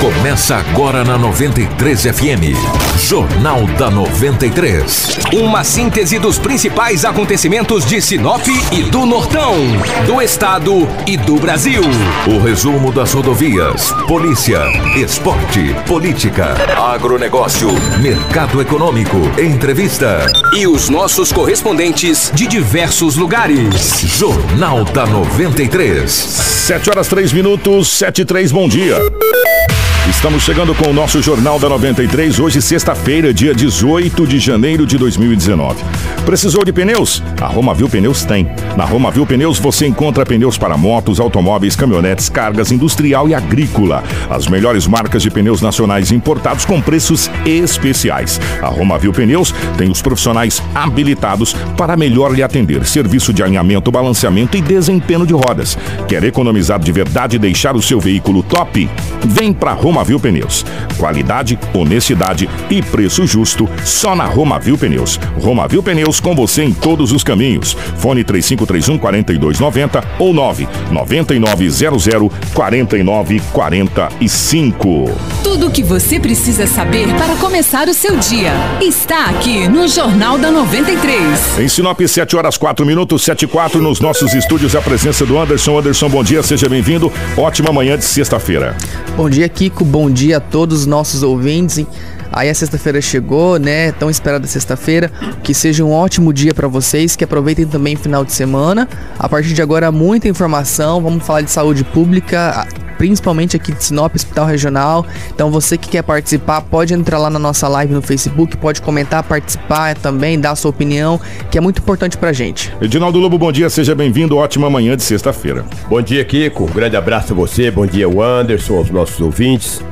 Começa agora na 93 FM. Jornal da 93. Uma síntese dos principais acontecimentos de Sinop e do Nortão, do Estado e do Brasil. O resumo das rodovias, polícia, esporte, política, agronegócio, mercado econômico, entrevista. E os nossos correspondentes de diversos lugares. Jornal da 93. 7 horas 3 minutos, 7 e 3, bom dia. Estamos chegando com o nosso Jornal da 93, hoje sexta-feira, dia 18 de janeiro de 2019. Precisou de pneus? A Romavil Pneus tem. Na Romavil Pneus você encontra pneus para motos, automóveis, caminhonetes, cargas industrial e agrícola. As melhores marcas de pneus nacionais importados com preços especiais. A Romavil Pneus tem os profissionais habilitados para melhor lhe atender. Serviço de alinhamento, balanceamento e desempenho de rodas. Quer economizar de verdade e deixar o seu veículo top? Vem para Romavil Pneus. Qualidade, honestidade e preço justo só na Romavil Pneus. Romavil Pneus com você em todos os caminhos. Fone 3531 4290 ou 99900 4945. Tudo o que você precisa saber para começar o seu dia está aqui no Jornal da 93. Em Sinop, 7 horas 4 minutos, 7 e 4, nos nossos estúdios, a presença do Anderson. Anderson, bom dia, seja bem-vindo. Ótima manhã de sexta-feira. Bom dia, Kiko. Bom dia a todos os nossos ouvintes. Aí a sexta-feira chegou, né? Tão esperada sexta-feira. Que seja um ótimo dia para vocês, que aproveitem também o final de semana. A partir de agora, muita informação. Vamos falar de saúde pública, principalmente aqui de Sinop, Hospital Regional. Então você que quer participar, pode entrar lá na nossa live no Facebook, pode comentar, participar também, dar a sua opinião, que é muito importante pra gente. Edinaldo Lobo, bom dia, seja bem-vindo. Ótima manhã de sexta-feira. Bom dia, Kiko. Um grande abraço a você, bom dia, o Anderson, aos nossos ouvintes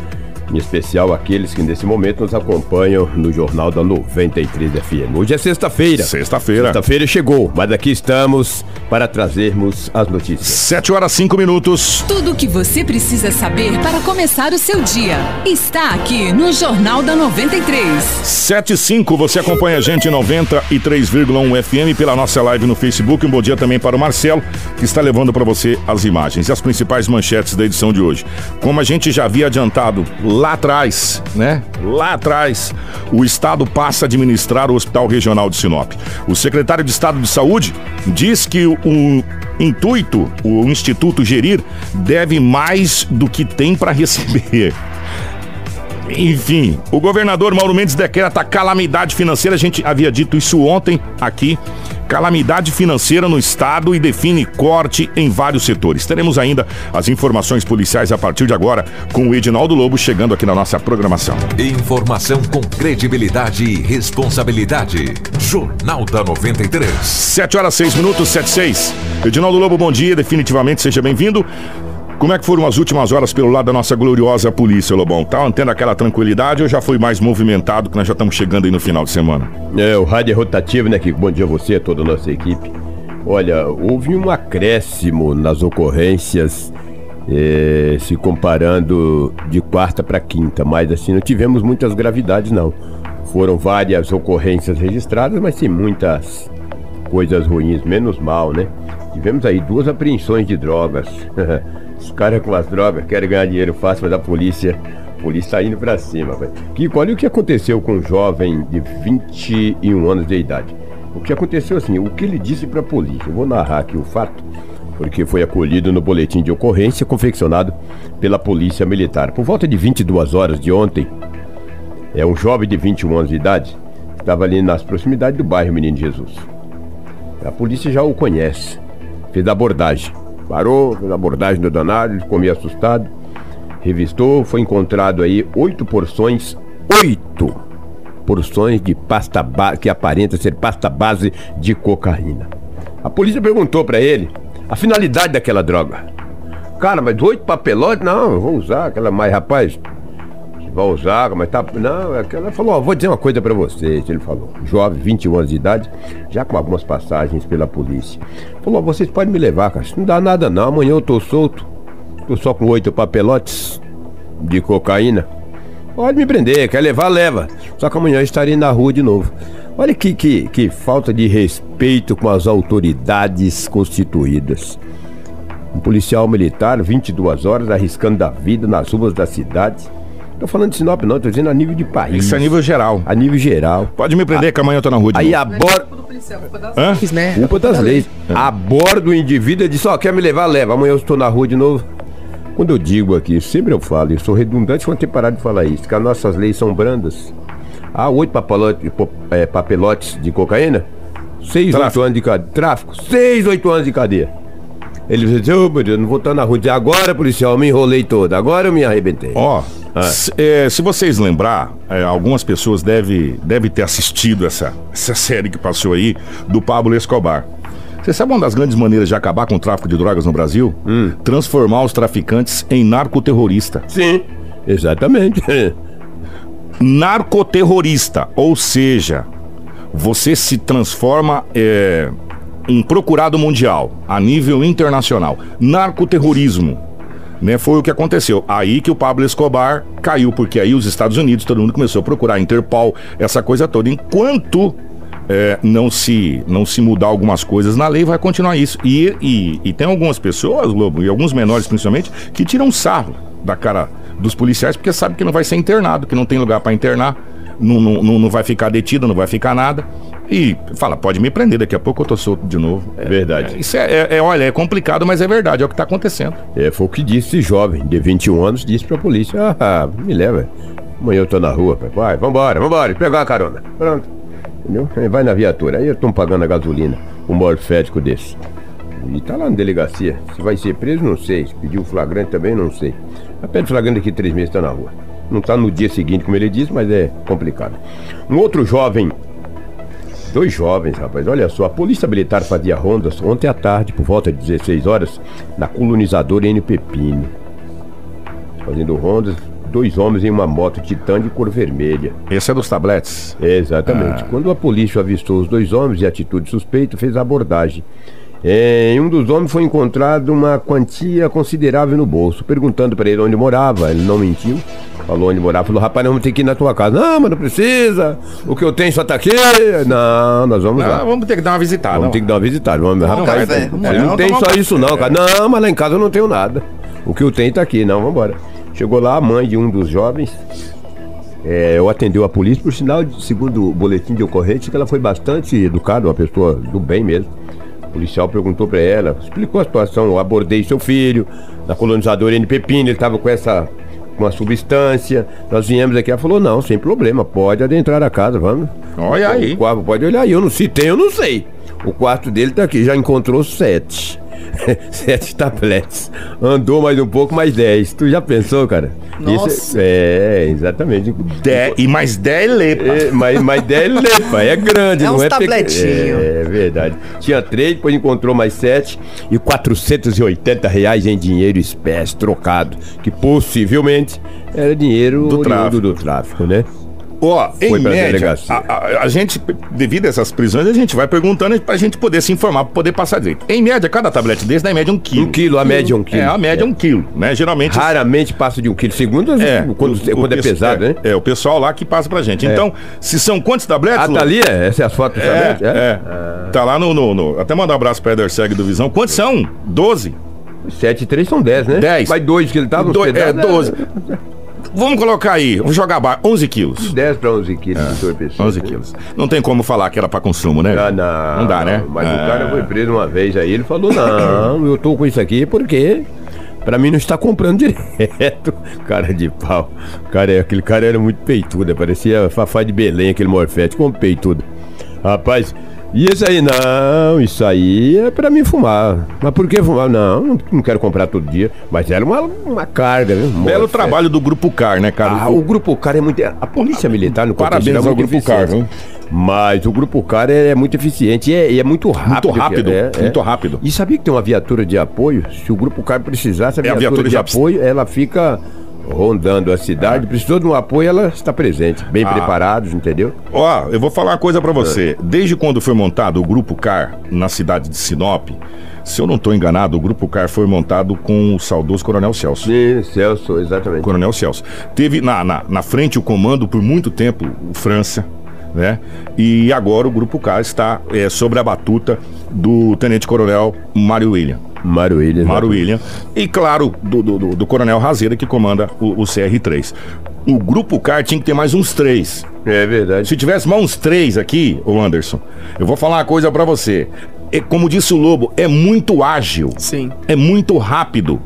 em especial aqueles que nesse momento nos acompanham no Jornal da 93 FM. Hoje é sexta-feira. Sexta-feira. Sexta-feira chegou, mas aqui estamos para trazermos as notícias. 7 horas 5 minutos. Tudo o que você precisa saber para começar o seu dia está aqui no Jornal da 93. 7 e 5, você acompanha a gente em 93,1 FM pela nossa live no Facebook. Um bom dia também para o Marcelo, que está levando para você as imagens e as principais manchetes da edição de hoje. Como a gente já havia adiantado lá atrás, né? Lá atrás, o Estado passa a administrar o Hospital Regional de Sinop. O secretário de Estado de Saúde diz que o intuito, o Instituto Gerir, deve mais do que tem para receber. Enfim, o governador Mauro Mendes decreta calamidade financeira. A gente havia dito isso ontem aqui. Calamidade financeira no estado e define corte em vários setores. Teremos ainda as informações policiais a partir de agora com o Edinaldo Lobo chegando aqui na nossa programação. Informação com credibilidade e responsabilidade. Jornal da 93. 7 horas 6 minutos, 7 6. Edinaldo Lobo, bom dia. Definitivamente seja bem-vindo. Como é que foram as últimas horas pelo lado da nossa gloriosa polícia, Lobão? Tá tendo aquela tranquilidade ou já foi mais movimentado que nós já estamos chegando aí no final de semana? É, o rádio é rotativo, né, Kiko? Bom dia a você, toda a nossa equipe. Olha, houve um acréscimo nas ocorrências é, se comparando de quarta para quinta, mas assim, não tivemos muitas gravidades, não. Foram várias ocorrências registradas, mas sem muitas coisas ruins, menos mal, né? Tivemos aí duas apreensões de drogas. Os caras com as drogas querem ganhar dinheiro fácil, mas a polícia, a polícia tá indo pra cima, velho. Que olha o que aconteceu com um jovem de 21 anos de idade. O que aconteceu assim, o que ele disse pra polícia. Eu vou narrar aqui o fato, porque foi acolhido no boletim de ocorrência confeccionado pela Polícia Militar. Por volta de 22 horas de ontem, é um jovem de 21 anos de idade, estava ali nas proximidades do bairro Menino Jesus. A polícia já o conhece, fez abordagem. Parou, fez a abordagem do danado, ele meio assustado. Revistou, foi encontrado aí oito porções, oito porções de pasta que aparenta ser pasta base de cocaína. A polícia perguntou para ele a finalidade daquela droga. Cara, mas oito papelotes? Não, vou usar aquela mais, rapaz. Usar, mas tá. Não, ela falou, ó, vou dizer uma coisa para vocês. Ele falou, jovem, 21 anos de idade, já com algumas passagens pela polícia. Falou, vocês podem me levar, cara. Não dá nada não, amanhã eu tô solto. Tô só com oito papelotes de cocaína. Pode me prender, quer levar, leva. Só que amanhã eu estarei na rua de novo. Olha que, que, que falta de respeito com as autoridades constituídas. Um policial militar, 22 horas, arriscando a vida nas ruas da cidade. Tô falando de Sinop não, tô dizendo a nível de país. Isso é nível geral. A nível geral. Pode me prender que amanhã eu tô na rua de Aí novo. aborda... Hã? Fiz, né? Culpa das leis. Aborda o indivíduo e diz, ó, quer me levar? Leva. Amanhã eu estou na rua de novo. Quando eu digo aqui, sempre eu falo, eu sou redundante quando ter parado de falar isso, que as nossas leis são brandas. Há oito papelote- é, papelotes de cocaína, seis, Tráfico. oito anos de cadeia. Tráfico, seis, oito anos de cadeia. Ele diz, ô meu Deus, não vou estar na rua. Agora, policial, eu me enrolei todo, agora eu me arrebentei. Ó, Ah. se, é, se vocês lembrar, é, algumas pessoas devem deve ter assistido essa, essa série que passou aí do Pablo Escobar. Você sabe uma das grandes maneiras de acabar com o tráfico de drogas no Brasil? Hum. Transformar os traficantes em narcoterrorista. Sim, exatamente. Narcoterrorista, ou seja, você se transforma é, em procurado mundial, a nível internacional. Narcoterrorismo. Né, foi o que aconteceu. Aí que o Pablo Escobar caiu, porque aí os Estados Unidos, todo mundo começou a procurar a Interpol, essa coisa toda. Enquanto é, não, se, não se mudar algumas coisas na lei, vai continuar isso. E, e, e tem algumas pessoas, Lobo, e alguns menores principalmente, que tiram sarro da cara dos policiais porque sabe que não vai ser internado, que não tem lugar para internar, não, não, não, vai ficar detido, não vai ficar nada. E fala, pode me prender, daqui a pouco eu tô solto de novo. É verdade. É, isso é, é- olha, é complicado, mas é verdade, é o que tá acontecendo. É, foi o que disse esse jovem, de 21 anos, disse pra polícia: Ah, me leva. Amanhã eu tô na rua, pai. Vai, vambora, vambora, pegar a carona. Pronto. Entendeu? Vai na viatura. Aí eu tô pagando a gasolina, um morfético desse. E tá lá na delegacia. Se vai ser preso, não sei. Se pediu flagrante também, não sei. Mas pede flagrante daqui três meses, tá na rua. Não tá no dia seguinte, como ele disse, mas é complicado. Um outro jovem Dois jovens, rapaz. Olha só, a Polícia Militar fazia rondas ontem à tarde, por volta de 16 horas, na colonizadora N Pepino. Fazendo rondas, dois homens em uma moto titã de cor vermelha. Esse é dos tabletes. Exatamente. Quando a polícia avistou os dois homens de atitude suspeita, fez a abordagem. Em um dos homens foi encontrado uma quantia considerável no bolso. Perguntando para ele onde morava, ele não mentiu. Falou onde morava, falou: rapaz, nós vamos ter que ir na tua casa. Não, mas não precisa. O que eu tenho só tá aqui. Não, nós vamos lá. Ah, vamos ter que dar uma visitada. Vamos ter que dar uma visitada. Vamos, rapaz, café, não, não lá. tem só isso não, cara. Não, mas lá em casa eu não tenho nada. O que eu tenho tá aqui. Não, vamos embora. Chegou lá a mãe de um dos jovens. É, eu atendeu a polícia, por sinal, segundo o boletim de ocorrência, que ela foi bastante educada, uma pessoa do bem mesmo. O policial perguntou pra ela, explicou a situação, eu abordei seu filho na colonizadora N Pepino, ele estava com essa com uma substância. Nós viemos aqui, ela falou: "Não, sem problema, pode adentrar a casa, vamos". Olha aí. O quarto, pode olhar aí, eu não sei, tem, eu não sei. O quarto dele tá aqui, já encontrou sete. sete tabletes. Andou mais um pouco, mais dez. Tu já pensou, cara? Nossa. Isso é, é, exatamente. De- e mais 10 lepa. É, mas, mas 10 lepa, é grande, É não uns é tabletinho. É, verdade. Tinha três, depois encontrou mais sete e 480 reais em dinheiro espécie trocado, que possivelmente era dinheiro Do tráfico. do tráfico, né? Ó, em média, a, a- a gente, devido a essas prisões, a gente vai perguntando pra gente poder se informar, pra poder passar direito. Em média, cada tablete desse dá em média um quilo. Um quilo, a média é um quilo. É, a média é um quilo, né? Geralmente... Raramente passa de um quilo. Segundo, É, quando, o- o quando é pesso- pesado, é, né? É, o pessoal lá que passa pra gente. Então, se são quantos tabletes? Ah, tá ali? é? Essa é as fotos, É, sabe? é. Tá lá no, no- no- Até mandar um abraço pra Eder Seg do Visão. Quantos são? 12? 7 e 3 são 10, né? Dez. Mas dois que ele tava, uns Do- é, pedaços, né? 12. Vamos colocar aí, vamos jogar baixo, 11 quilos. 10 para 11 quilos de torpeço. 11 quilos. Não tem como falar que era pra consumo, né? Ah, não. Não dá, né? Mas Ah. o cara foi preso uma vez aí, ele falou: não, eu tô com isso aqui porque. Pra mim não está comprando direto. Cara de pau. Cara, é- aquele cara era muito peitudo. Parecia Fafá de Belém, aquele morfete, como peitudo. Rapaz, e esse aí? Não, isso aí é pra mim fumar. Mas por que fumar? Não, não, quero comprar todo dia. Mas era uma, uma carga, viu? Belo trabalho do Grupo CAR, né, cara? Ah, o Grupo CAR é muito. A Polícia Militar no Parabéns é ao muito Grupo CAR, eficiente. Mas o Grupo CAR é, é muito eficiente e é, e é muito rápido. rápido, é, é. muito rápido. E sabia que tem uma viatura de apoio? Se o Grupo CAR precisasse, a É, a viatura, viatura de apoio, ela fica rondando a cidade. Precisou de um apoio, ela está presente. Bem Ah. preparados, entendeu? Ó, eu vou falar uma coisa pra você. É. Desde quando foi montado o Grupo CAR na cidade de Sinop, se eu não tô enganado, o Grupo CAR foi montado com o saudoso Coronel Celso. Sim, Celso, exatamente. Coronel Celso. Teve na, na, na frente o comando por muito tempo o França. Né? E agora o Grupo K está é, sobre a batuta do Tenente Coronel Mário William. Mário William. Mário William. E, claro, do, do, do- do Coronel Razeira, que comanda o, o CR3. O Grupo K tinha que ter mais uns três. É verdade. Se tivesse mais uns três aqui, ô Anderson, eu vou falar uma coisa pra você. É, como disse o Lobo, é muito ágil. Sim. É muito rápido.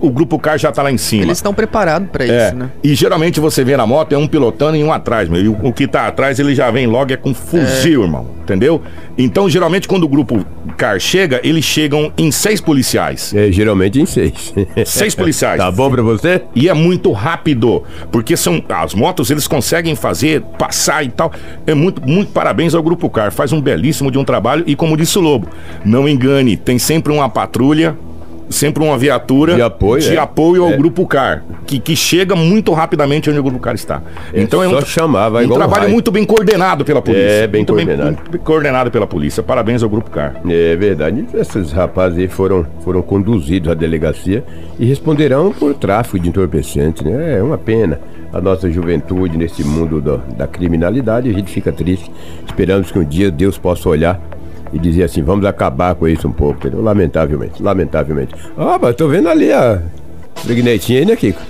O Grupo K já tá lá em cima. Eles estão preparados pra É, isso, né? e geralmente você vê na moto é um pilotando e um atrás, meu. E o, o que tá atrás ele já vem logo é com fuzil, irmão. Entendeu? Então, geralmente, quando o grupo CAR chega, eles chegam em seis policiais. É, geralmente em seis. Seis policiais. Tá bom pra você? E é muito rápido, porque são as motos eles conseguem fazer, passar e tal. É muito, muito parabéns ao Grupo Car, faz um belíssimo de um trabalho e como disse o Lobo, não engane, tem sempre uma patrulha, sempre uma viatura De apoio, de é. apoio ao É. Grupo Car, que, que chega muito rapidamente onde o Grupo Car está. É então é um, chamar, um trabalho raio. muito bem coordenado pela polícia. É, bem muito coordenado. bem coordenado pela polícia. Parabéns ao Grupo Car. É verdade. Esses rapazes aí foram, foram conduzidos à delegacia e responderão por tráfico de entorpecentes, né? É uma pena. A nossa juventude nesse mundo da, da criminalidade, a gente fica triste. Esperamos que um dia Deus possa olhar e dizer assim, vamos acabar com isso um pouco, entendeu? Lamentavelmente, lamentavelmente. Ah, mas tô vendo ali a Brignetinha aí, né, Kiko?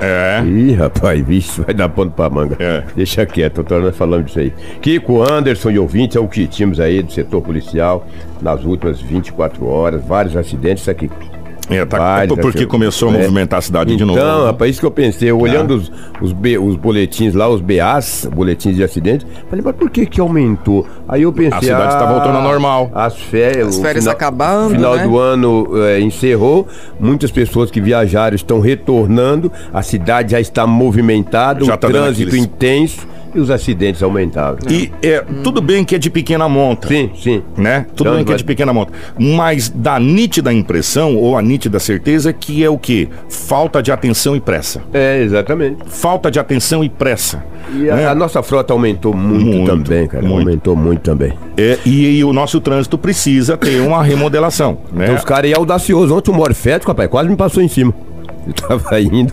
É. Ih, rapaz, vixe, vai dar ponto pra manga. É. Deixa quieto, tô nós falando disso aí. Kiko, Anderson e ouvintes, é o que tínhamos aí do setor policial nas últimas 24 horas, vários acidentes, isso aqui. É, tá, Vários porque acidentes. começou a É. movimentar a cidade de Então, novo. rapaz, isso que eu pensei, eu olhando os, os, B- os boletins lá, os BAs, boletins de acidente, falei, mas por que que aumentou? Aí eu pensei, A cidade tá ah, voltando ao normal. As férias, As o férias acabando, final né? do ano é, encerrou, muitas pessoas que viajaram estão retornando, a cidade já está movimentada, Já o tá trânsito aqueles- intenso e os acidentes aumentaram. E é, tudo bem que é de pequena monta. Sim, sim. né? Tudo Então, bem que é de pequena monta. Mas dá nítida impressão, ou a nítida certeza, que é o quê? Falta de atenção e pressa. É, exatamente. Falta de atenção e pressa. E a, né? a nossa frota aumentou muito, Muito, também, cara. muito. Aumentou muito também. É, e, e o nosso trânsito precisa ter uma remodelação. Né? Então os caras é audacioso. Ontem o Morfético, rapaz, quase me passou em cima. Eu tava indo,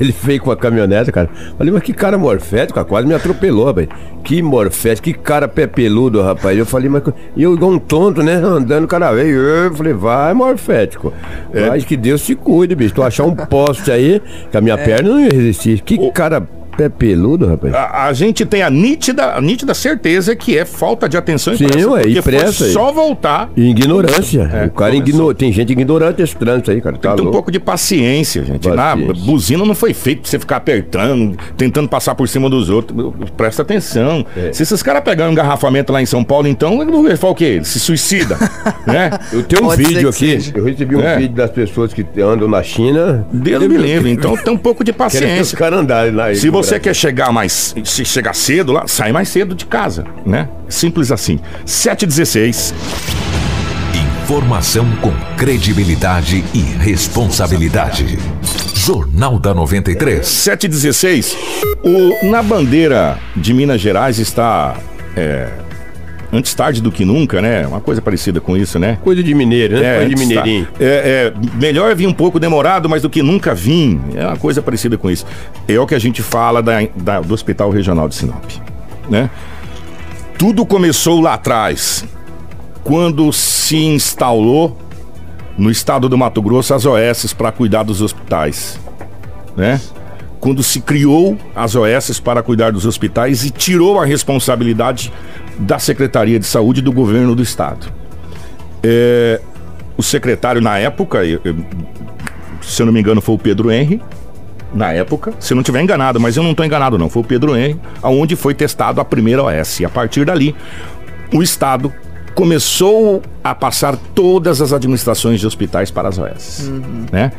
ele veio com a caminhonete, cara. Falei, mas que cara morfético, cara, quase me atropelou, rapaz. Que morfético, que cara pé peludo, rapaz. Eu falei, mas. E eu igual um tonto, né? Andando, o cara veio. Eu falei, vai, morfético. É. Mas que Deus te cuide, bicho. Tu achar um poste aí, que a minha perna não ia resistir. Que cara pé peludo, rapaz. A, a gente tem a nítida, a nítida certeza que é falta de atenção e Sim, pressa. ué, e pressa aí. só voltar. E Ignorância. É, o cara começou. igno... Tem gente ignorante esse trânsito aí, cara. Tá Tem um pouco de paciência, gente. Na Paciência. buzina não foi feito pra você ficar apertando, tentando passar por cima dos outros. Presta atenção. É. Se esses caras pegarem um engarrafamento lá em São Paulo, então, ele fala o quê? Se suicida, né? Eu tenho um Pode vídeo que aqui, eu recebi um É. vídeo das pessoas que andam na China. Deus me livre. Então tem um pouco de Querem que os paciência. caras andarem lá. Se você quer chegar mais, se chegar cedo lá, sai mais cedo de casa, né? Simples assim. 716. Informação com credibilidade e responsabilidade. Jornal da 93. 716. O, na bandeira de Minas Gerais está. é, antes tarde do que nunca, né? Uma coisa parecida com isso, né? Coisa de mineiro, né? Coisa de tá- mineirinho. É, é, melhor vir um pouco demorado, mas do que nunca vim. É uma coisa parecida com isso. É o que a gente fala da- da- do Hospital Regional de Sinop, né? Tudo começou lá atrás, quando se instalou no estado do Mato Grosso as OS para cuidar dos hospitais, né? Quando se criou as OS para cuidar dos hospitais e tirou a responsabilidade da Secretaria de Saúde do governo do estado. É, o secretário na época, se eu não me engano, foi o Pedro Henry. Na época, se eu não estiver enganado, mas eu não estou enganado não, foi o Pedro Henry, aonde foi testado a primeira OS. E a partir dali, o Estado começou a passar todas as administrações de hospitais para as OS, né?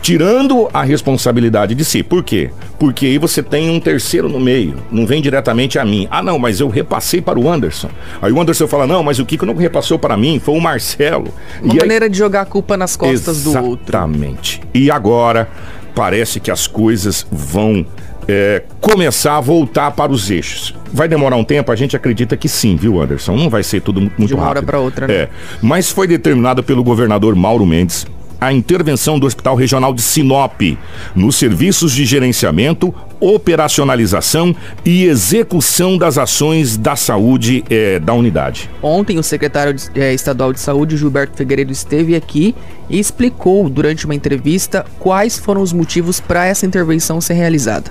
Tirando a responsabilidade de si. Por quê? Porque aí você tem um terceiro no meio, não vem diretamente a mim. Ah, não, mas eu repassei para o Anderson. Aí o Anderson fala: "Não, mas o Kiko não repassou para mim, foi o Marcelo". Uma E aí- maneira de jogar a culpa nas costas do outro. Exatamente. E agora parece que as coisas vão é, começar a voltar para os eixos. Vai demorar um tempo? A gente acredita que sim, viu, Anderson? Não vai ser tudo muito De uma hora rápido. pra outra, né? É. Mas foi determinado pelo governador Mauro Mendes a intervenção do Hospital Regional de Sinop nos serviços de gerenciamento, operacionalização e execução das ações da saúde eh, da unidade. Ontem, o secretário de, eh, estadual de saúde, Gilberto Figueiredo, esteve aqui e explicou durante uma entrevista quais foram os motivos para essa intervenção ser realizada.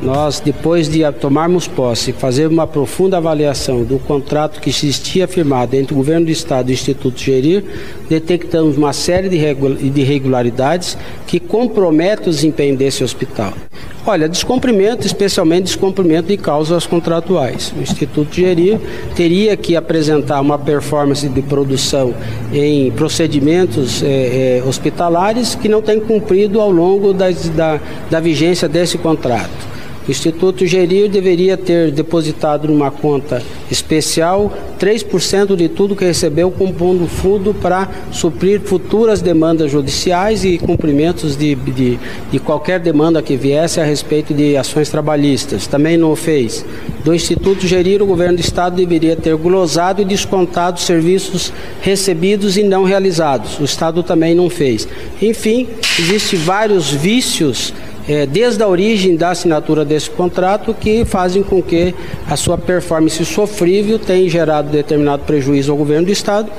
Nós, depois de tomarmos posse fazer uma profunda avaliação do contrato que existia firmado entre o governo do Estado e o Instituto Gerir, detectamos uma série de irregularidades que comprometem o desempenho desse hospital. Olha, descumprimento, especialmente descumprimento de causas contratuais. O Instituto Gerir teria que apresentar uma performance de produção em procedimentos eh, eh, hospitalares que não tem cumprido ao longo da, da vigência desse contrato. O Instituto Gerir deveria ter depositado numa conta especial 3% de tudo que recebeu, compondo fundo para suprir futuras demandas judiciais e cumprimentos de, de, de, qualquer demanda que viesse a respeito de ações trabalhistas. Também não fez. Do Instituto Gerir, o governo do Estado deveria ter glosado e descontado serviços recebidos e não realizados. O Estado também não fez. Enfim, existem vários vícios é, desde a origem da assinatura desse contrato que fazem com que a sua performance sofrível tenha gerado determinado prejuízo ao governo do Estado.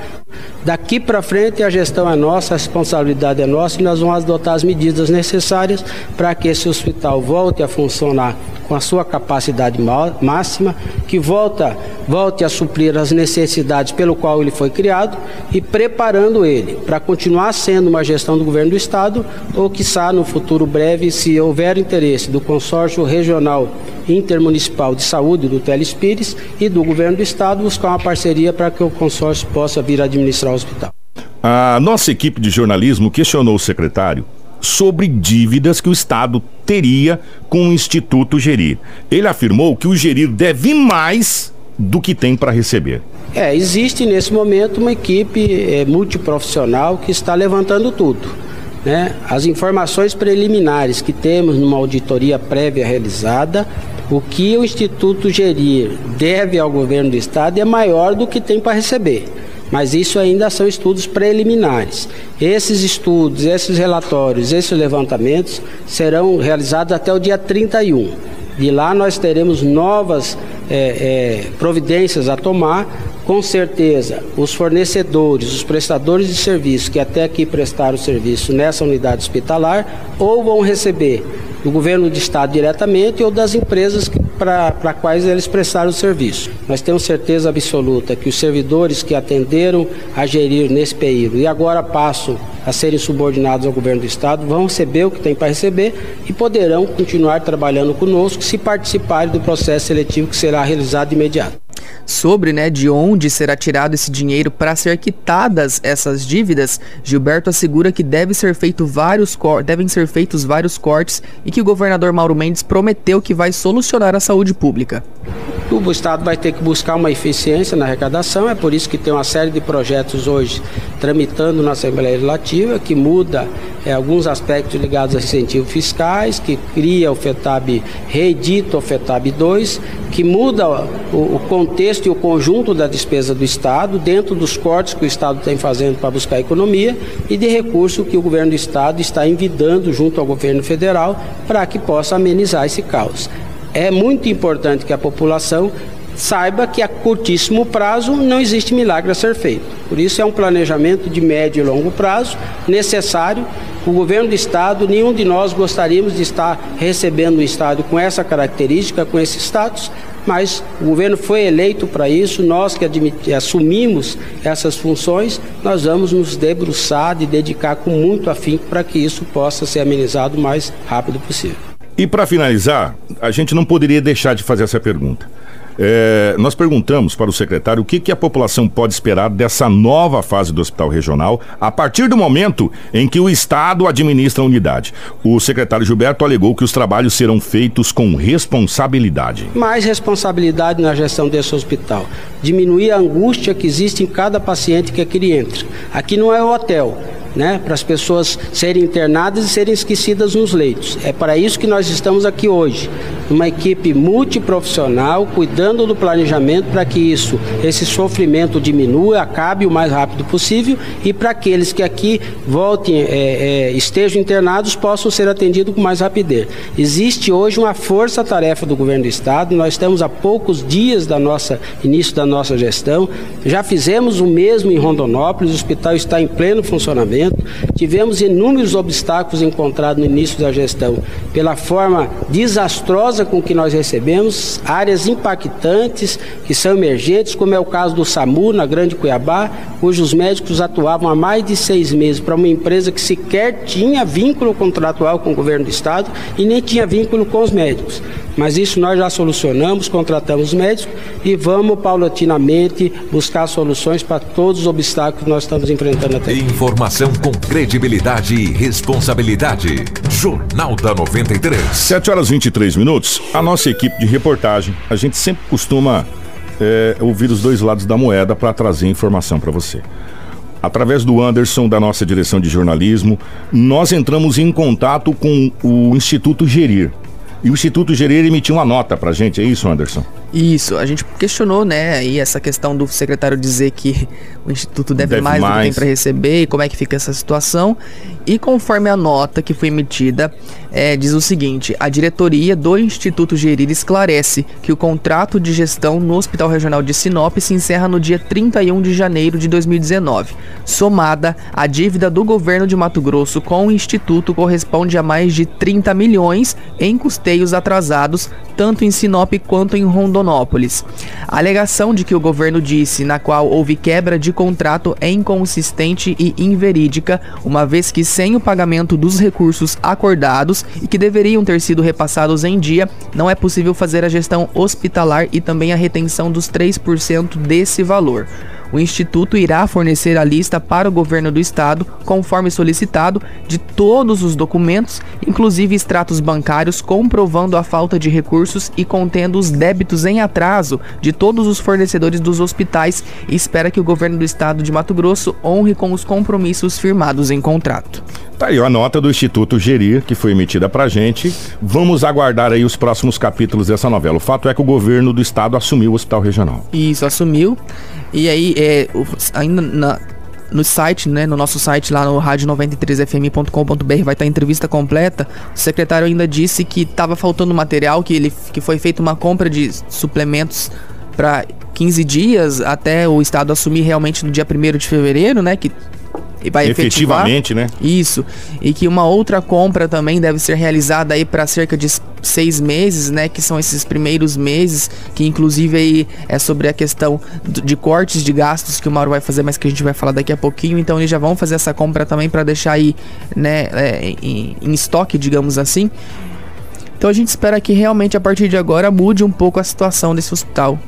Daqui para frente a gestão é nossa, a responsabilidade é nossa e nós vamos adotar as medidas necessárias para que esse hospital volte a funcionar com a sua capacidade máxima, que volta, volte a suprir as necessidades pelo qual ele foi criado e preparando ele para continuar sendo uma gestão do governo do Estado ou, quiçá, no futuro breve, se houver interesse do consórcio regional intermunicipal de saúde do Telespires e do governo do Estado, buscar uma parceria para que o consórcio possa vir administrar o hospital. A nossa equipe de jornalismo questionou o secretário sobre dívidas que o Estado teria com o Instituto Gerir. Ele afirmou que o Gerir deve mais do que tem para receber. É, existe nesse momento uma equipe é, multiprofissional que está levantando tudo. Né? As informações preliminares que temos numa auditoria prévia realizada, o que o Instituto Gerir deve ao governo do Estado é maior do que tem para receber mas isso ainda são estudos preliminares. Esses estudos, esses relatórios, esses levantamentos serão realizados até o dia 31. De lá nós teremos novas é, é, providências a tomar. Com certeza, os fornecedores, os prestadores de serviço que até aqui prestaram serviço nessa unidade hospitalar, ou vão receber do governo do estado diretamente ou das empresas para quais eles prestaram o serviço. Nós temos certeza absoluta que os servidores que atenderam a gerir nesse período e agora passam a serem subordinados ao governo do estado vão receber o que tem para receber e poderão continuar trabalhando conosco se participarem do processo seletivo que será realizado de imediato sobre né, de onde será tirado esse dinheiro para ser quitadas essas dívidas, Gilberto assegura que deve ser feito vários devem ser feitos vários cortes e que o governador Mauro Mendes prometeu que vai solucionar a saúde pública. O Estado vai ter que buscar uma eficiência na arrecadação, é por isso que tem uma série de projetos hoje tramitando na Assembleia Legislativa, que muda é, alguns aspectos ligados a incentivos fiscais, que cria o FETAB, reedita o FETAB 2, que muda o, o contexto e o conjunto da despesa do Estado, dentro dos cortes que o Estado tem fazendo para buscar economia e de recurso que o governo do Estado está envidando junto ao governo federal para que possa amenizar esse caos é muito importante que a população saiba que a curtíssimo prazo não existe milagre a ser feito. Por isso é um planejamento de médio e longo prazo necessário. O governo do estado, nenhum de nós gostaríamos de estar recebendo um estado com essa característica, com esse status, mas o governo foi eleito para isso, nós que assumimos essas funções, nós vamos nos debruçar e dedicar com muito afinco para que isso possa ser amenizado o mais rápido possível. E para finalizar, a gente não poderia deixar de fazer essa pergunta. É, nós perguntamos para o secretário o que, que a população pode esperar dessa nova fase do hospital regional a partir do momento em que o Estado administra a unidade. O secretário Gilberto alegou que os trabalhos serão feitos com responsabilidade. Mais responsabilidade na gestão desse hospital. Diminuir a angústia que existe em cada paciente que aqui entra. Aqui não é o hotel né, para as pessoas serem internadas e serem esquecidas nos leitos. É para isso que nós estamos aqui hoje. uma equipe multiprofissional cuidando do planejamento para que isso, esse sofrimento diminua, acabe o mais rápido possível e para aqueles que aqui voltem, é, é, estejam internados, possam ser atendidos com mais rapidez. Existe hoje uma força-tarefa do governo do estado. Nós estamos há poucos dias da nossa início da nossa gestão. Já fizemos o mesmo em Rondonópolis. O hospital está em pleno funcionamento. Tivemos inúmeros obstáculos encontrados no início da gestão pela forma desastrosa com que nós recebemos, áreas impactantes que são emergentes, como é o caso do SAMU na Grande Cuiabá, cujos médicos atuavam há mais de seis meses para uma empresa que sequer tinha vínculo contratual com o governo do estado e nem tinha vínculo com os médicos. Mas isso nós já solucionamos, contratamos médicos e vamos paulatinamente buscar soluções para todos os obstáculos que nós estamos enfrentando até aqui. Informação com credibilidade e responsabilidade. Jornal da 93. 7 horas 23 minutos. A nossa equipe de reportagem, a gente sempre costuma é, ouvir os dois lados da moeda para trazer informação para você através do Anderson, da nossa direção de jornalismo, nós entramos em contato com o Instituto Gerir. E o Instituto Gerir emitiu uma nota pra gente, é isso, Anderson? Isso, a gente questionou, né, aí essa questão do secretário dizer que o Instituto deve, deve mais, mais do que tem para receber e como é que fica essa situação. E conforme a nota que foi emitida, é, diz o seguinte: a diretoria do Instituto Gerir esclarece que o contrato de gestão no Hospital Regional de Sinop se encerra no dia 31 de janeiro de 2019. Somada, a dívida do governo de Mato Grosso com o Instituto corresponde a mais de 30 milhões em custeios atrasados, tanto em Sinop quanto em Rondonópolis. A alegação de que o governo disse, na qual houve quebra de contrato, é inconsistente e inverídica, uma vez que sem o pagamento dos recursos acordados e que deveriam ter sido repassados em dia, não é possível fazer a gestão hospitalar e também a retenção dos 3% desse valor. O Instituto irá fornecer a lista para o governo do estado, conforme solicitado, de todos os documentos, inclusive extratos bancários comprovando a falta de recursos e contendo os débitos em atraso de todos os fornecedores dos hospitais e espera que o governo do estado de Mato Grosso honre com os compromissos firmados em contrato. Tá aí a nota do Instituto Gerir, que foi emitida pra gente. Vamos aguardar aí os próximos capítulos dessa novela. O fato é que o governo do estado assumiu o hospital regional. Isso, assumiu. E aí, é, ainda na, no site, né, no nosso site lá no rádio93fm.com.br vai estar a entrevista completa. O secretário ainda disse que estava faltando material, que ele que foi feita uma compra de suplementos para 15 dias até o estado assumir realmente no dia 1 de fevereiro, né, que e vai efetivamente, efetivar. né? Isso. E que uma outra compra também deve ser realizada aí para cerca de seis meses, né? Que são esses primeiros meses, que inclusive aí é sobre a questão de cortes de gastos que o Mauro vai fazer, mas que a gente vai falar daqui a pouquinho. Então eles já vão fazer essa compra também para deixar aí, né, é, em, em estoque, digamos assim. Então a gente espera que realmente a partir de agora mude um pouco a situação desse hospital.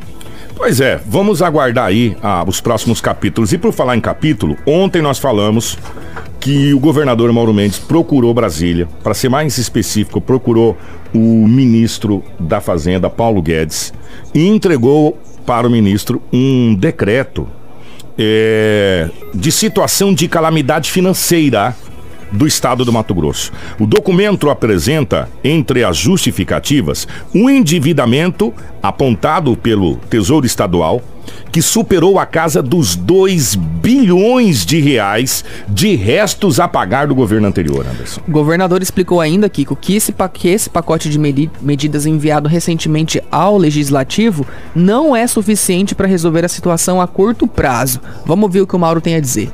Pois é, vamos aguardar aí ah, os próximos capítulos. E por falar em capítulo, ontem nós falamos que o governador Mauro Mendes procurou Brasília, para ser mais específico, procurou o ministro da Fazenda, Paulo Guedes, e entregou para o ministro um decreto é, de situação de calamidade financeira do estado do Mato Grosso. O documento apresenta, entre as justificativas, um endividamento apontado pelo Tesouro Estadual que superou a casa dos 2 bilhões de reais de restos a pagar do governo anterior, Anderson. O governador explicou ainda, Kiko, que esse, que esse pacote de medidas enviado recentemente ao Legislativo não é suficiente para resolver a situação a curto prazo. Vamos ver o que o Mauro tem a dizer.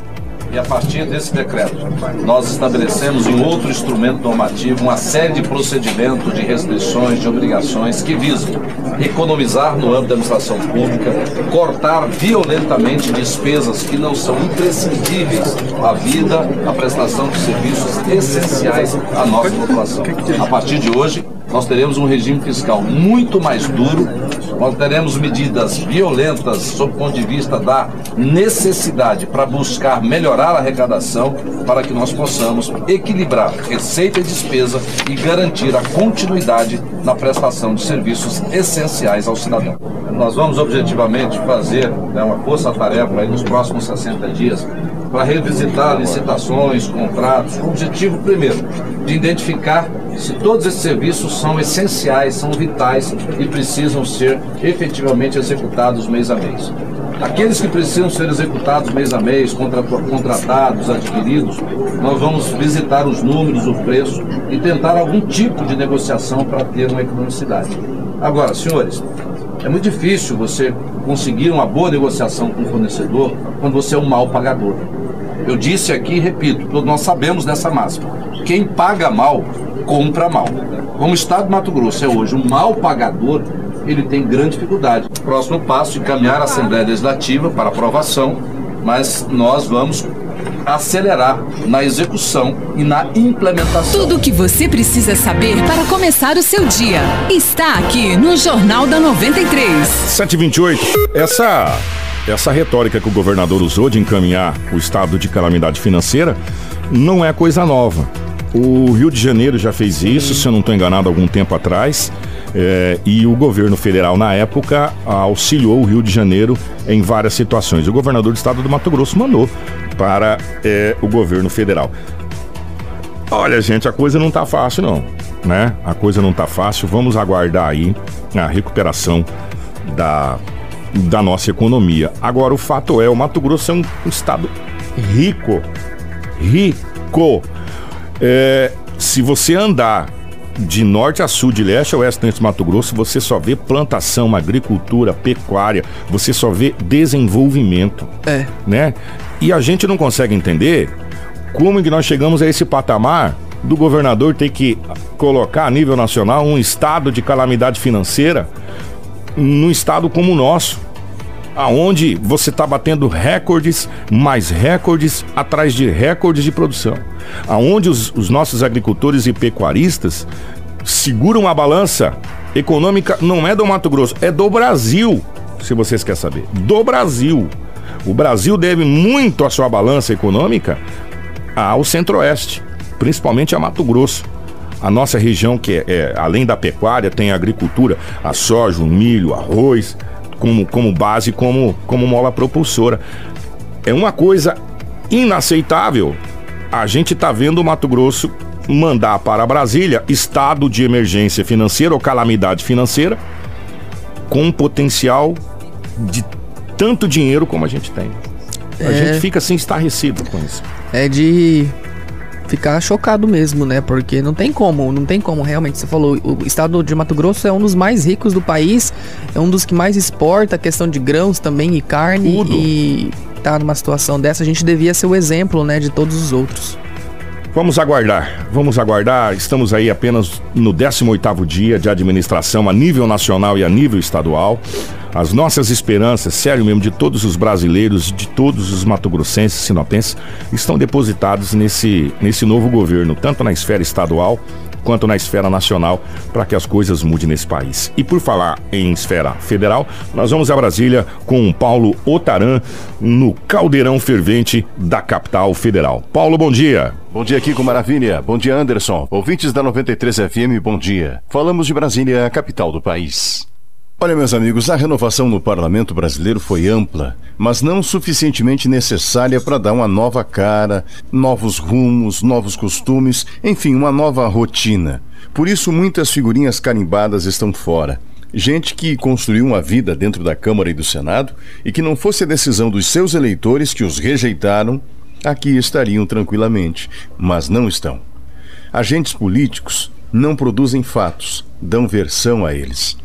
E a partir desse decreto, nós estabelecemos em outro instrumento normativo uma série de procedimentos, de restrições, de obrigações que visam economizar no âmbito da administração pública, cortar violentamente despesas que não são imprescindíveis à vida, à prestação de serviços essenciais à nossa população. A partir de hoje, nós teremos um regime fiscal muito mais duro, nós teremos medidas violentas sob o ponto de vista da necessidade para buscar melhorar a arrecadação para que nós possamos equilibrar receita e despesa e garantir a continuidade na prestação de serviços essenciais ao cidadão. Nós vamos objetivamente fazer né, uma força-tarefa nos próximos 60 dias para revisitar licitações, contratos, com o objetivo, primeiro, de identificar se todos esses serviços são essenciais, são vitais e precisam ser efetivamente executados mês a mês. Aqueles que precisam ser executados mês a mês, contratados, adquiridos, nós vamos visitar os números, o preço e tentar algum tipo de negociação para ter uma economicidade. Agora, senhores, é muito difícil você conseguir uma boa negociação com o fornecedor quando você é um mau pagador. Eu disse aqui e repito, todos nós sabemos dessa máxima. Quem paga mal, compra mal. Como o Estado de Mato Grosso é hoje um mau pagador, ele tem grande dificuldade. Próximo passo, encaminhar a Assembleia Legislativa para aprovação, mas nós vamos acelerar na execução e na implementação. Tudo o que você precisa saber para começar o seu dia está aqui no Jornal da 93. 728. Essa essa retórica que o governador usou de encaminhar o estado de calamidade financeira não é coisa nova. O Rio de Janeiro já fez isso, se eu não estou enganado, algum tempo atrás. É, e o governo federal, na época, auxiliou o Rio de Janeiro em várias situações. O governador do estado do Mato Grosso mandou para é, o governo federal. Olha, gente, a coisa não está fácil, não. Né? A coisa não está fácil. Vamos aguardar aí a recuperação da, da nossa economia. Agora, o fato é, o Mato Grosso é um, um estado rico. Rico. É, se você andar de norte a sul, de leste a oeste dentro Mato Grosso, você só vê plantação, agricultura, pecuária, você só vê desenvolvimento. É. Né? E a gente não consegue entender como que nós chegamos a esse patamar do governador ter que colocar a nível nacional um estado de calamidade financeira num estado como o nosso aonde você está batendo recordes, mais recordes atrás de recordes de produção, aonde os, os nossos agricultores e pecuaristas seguram a balança econômica não é do Mato Grosso, é do Brasil, se vocês querem saber, do Brasil. O Brasil deve muito a sua balança econômica ao Centro-Oeste, principalmente a Mato Grosso. A nossa região, que é, é, além da pecuária, tem a agricultura, a soja, o milho, arroz, como, como base, como, como mola propulsora. É uma coisa inaceitável. A gente está vendo o Mato Grosso mandar para Brasília estado de emergência financeira ou calamidade financeira com um potencial de tanto dinheiro como a gente tem. A é, gente fica assim estarrecido com isso. É de ficar chocado mesmo, né? Porque não tem como, não tem como realmente. Você falou, o estado de Mato Grosso é um dos mais ricos do país, é um dos que mais exporta a questão de grãos também e carne Tudo. e tá numa situação dessa, a gente devia ser o exemplo, né, de todos os outros. Vamos aguardar, vamos aguardar. Estamos aí apenas no 18º dia de administração a nível nacional e a nível estadual. As nossas esperanças, sério mesmo, de todos os brasileiros, de todos os matogrossenses, sinopenses, estão depositados nesse, nesse novo governo, tanto na esfera estadual quanto na esfera nacional, para que as coisas mudem nesse país. E por falar em esfera federal, nós vamos a Brasília com Paulo Otaran no caldeirão fervente da capital federal. Paulo, bom dia. Bom dia, Kiko Maravilha. Bom dia, Anderson. Ouvintes da 93 FM, bom dia. Falamos de Brasília, a capital do país. Olha, meus amigos, a renovação no parlamento brasileiro foi ampla, mas não suficientemente necessária para dar uma nova cara, novos rumos, novos costumes, enfim, uma nova rotina. Por isso, muitas figurinhas carimbadas estão fora. Gente que construiu uma vida dentro da Câmara e do Senado e que não fosse a decisão dos seus eleitores que os rejeitaram, aqui estariam tranquilamente, mas não estão. Agentes políticos não produzem fatos, dão versão a eles.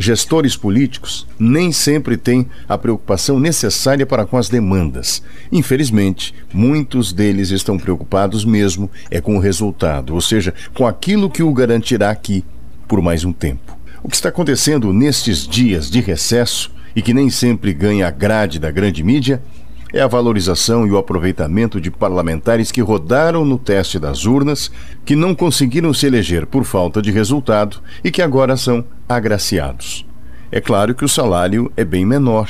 Gestores políticos nem sempre têm a preocupação necessária para com as demandas. Infelizmente, muitos deles estão preocupados mesmo é com o resultado, ou seja, com aquilo que o garantirá aqui por mais um tempo. O que está acontecendo nestes dias de recesso e que nem sempre ganha a grade da grande mídia é a valorização e o aproveitamento de parlamentares que rodaram no teste das urnas, que não conseguiram se eleger por falta de resultado e que agora são agraciados. É claro que o salário é bem menor.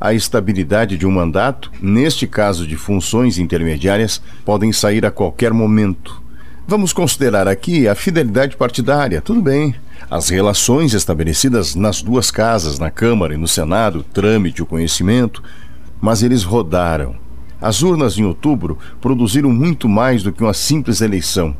A estabilidade de um mandato, neste caso de funções intermediárias, podem sair a qualquer momento. Vamos considerar aqui a fidelidade partidária, tudo bem. As relações estabelecidas nas duas casas, na Câmara e no Senado, trâmite, o conhecimento, mas eles rodaram. As urnas em outubro produziram muito mais do que uma simples eleição.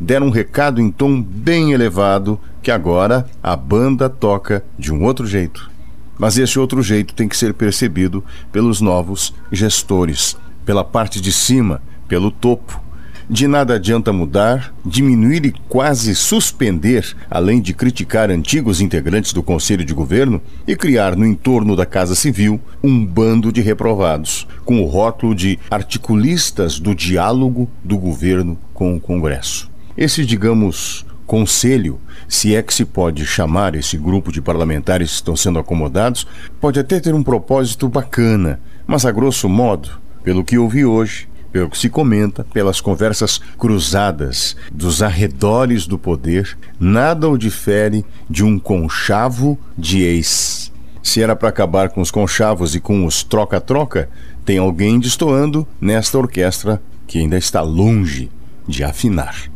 Deram um recado em tom bem elevado que agora a banda toca de um outro jeito. Mas esse outro jeito tem que ser percebido pelos novos gestores, pela parte de cima, pelo topo. De nada adianta mudar, diminuir e quase suspender, além de criticar antigos integrantes do Conselho de Governo e criar no entorno da Casa Civil um bando de reprovados, com o rótulo de articulistas do diálogo do governo com o Congresso. Esse, digamos, conselho, se é que se pode chamar esse grupo de parlamentares que estão sendo acomodados, pode até ter um propósito bacana, mas a grosso modo, pelo que ouvi hoje, pelo que se comenta, pelas conversas cruzadas dos arredores do poder, nada o difere de um conchavo de ex. Se era para acabar com os conchavos e com os troca-troca, tem alguém destoando nesta orquestra que ainda está longe de afinar.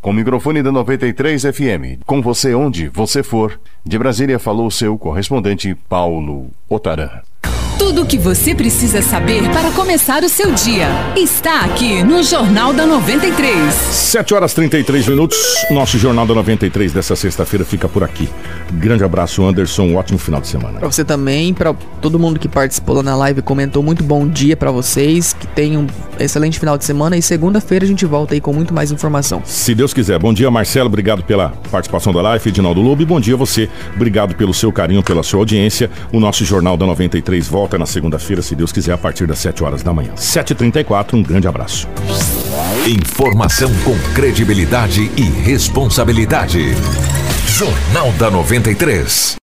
Com o microfone da 93 FM, com você onde você for, de Brasília falou seu correspondente Paulo Otaran. Tudo o que você precisa saber para começar o seu dia está aqui no Jornal da 93. 7 horas 33 minutos. Nosso Jornal da 93 dessa sexta-feira fica por aqui. Grande abraço, Anderson. Um ótimo final de semana. Para você também, para todo mundo que participou lá na live, comentou muito bom dia para vocês. Que tenham um excelente final de semana e segunda-feira a gente volta aí com muito mais informação. Se Deus quiser. Bom dia, Marcelo. Obrigado pela participação da live. Edinaldo Lobo. E bom dia a você. Obrigado pelo seu carinho, pela sua audiência. O nosso Jornal da 93 volta volta na segunda-feira, se Deus quiser, a partir das 7 horas da manhã. 7h34, um grande abraço. Informação com credibilidade e responsabilidade. Jornal da 93.